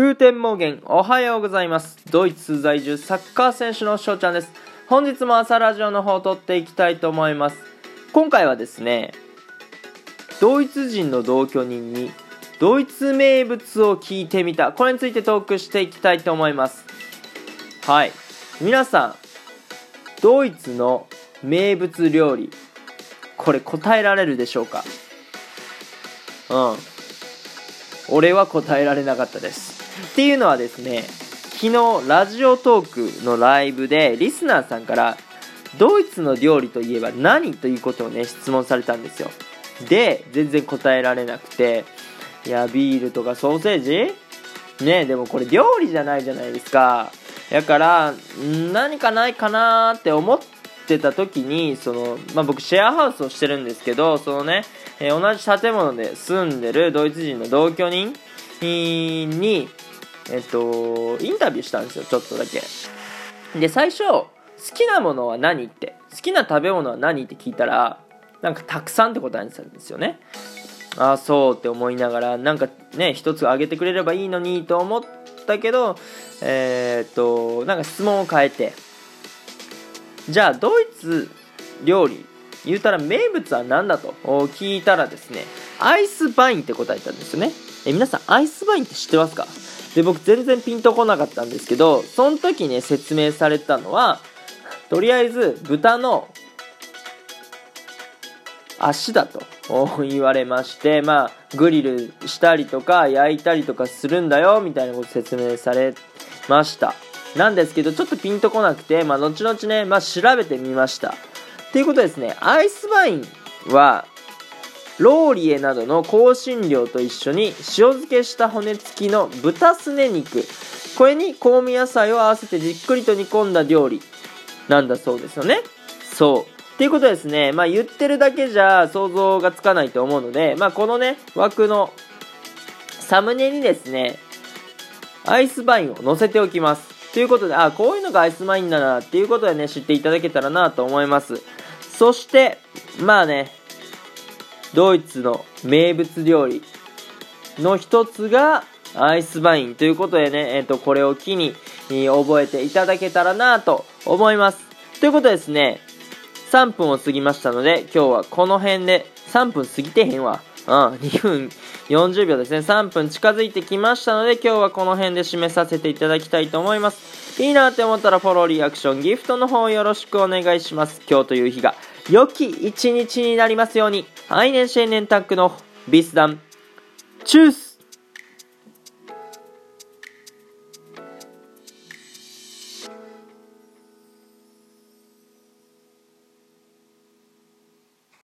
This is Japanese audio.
Guten Morgen、おはようございます。ドイツ在住サッカー選手の翔ちゃんです。本日も朝ラジオの方を撮っていきたいと思います。今回はですね、ドイツ人の同居人にドイツ名物を聞いてみた。これについてトークしていきたいと思います。はい。皆さん、ドイツの名物料理、これ答えられるでしょうか？うん。俺は答えられなかったです。っていうのはですね昨日ラジオトークのライブでリスナーさんからドイツの料理といえば何？ということをね質問されたんですよ。で全然答えられなくていやビールとかソーセージ？ねでもこれ料理じゃないじゃないですか。だから何かないかなって思ってた時にその、まあ、僕シェアハウスをしてるんですけどそのね、えー、同じ建物で住んでるドイツ人の同居人にえっと、インタビューしたんですよ、ちょっとだけ。で、最初、好きなものは何って、好きな食べ物は何って聞いたら、なんかたくさんって答えてたんですよね。ああ、そうって思いながら、なんかね、一つあげてくれればいいのにと思ったけど、えー、っと、なんか質問を変えて、じゃあ、ドイツ料理、言うたら名物は何だと？聞いたらですね、アイスバインって答えたんですよね。え、皆さん、アイスバインって知ってますか？で、僕全然ピンとこなかったんですけど、その時ね、説明されたのは、とりあえず豚の足だと言われまして、まあ、グリルしたりとか焼いたりとかするんだよ、みたいなこと説明されました。なんですけど、ちょっとピンとこなくて、まあ、後々ね、まあ、調べてみました。っていうことですね、アイスバインは、ローリエなどの香辛料と一緒に塩漬けした骨付きの豚すね肉。これに香味野菜を合わせてじっくりと煮込んだ料理なんだそうですよね。そう。っていうことですね。まあ言ってるだけじゃ想像がつかないと思うのでまあこのね枠のサムネにですねアイスバインを載せておきます。ということであこういうのがアイスバインだなっていうことでね知っていただけたらなと思いますそしてまあねドイツの名物料理の一つがアイスバインということでね、えっ、ー、と、これを機に、覚えていただけたらなと思います。ということでですね、3分を過ぎましたので、今日はこの辺で、3分過ぎてへんわ。うん、2分40秒ですね。3分近づいてきましたので、今日はこの辺で締めさせていただきたいと思います。いいなって思ったらフォロー、リアクション、ギフトの方よろしくお願いします。今日という日が良き一日になりますように。アイネンシェンタックのビスダン。チュース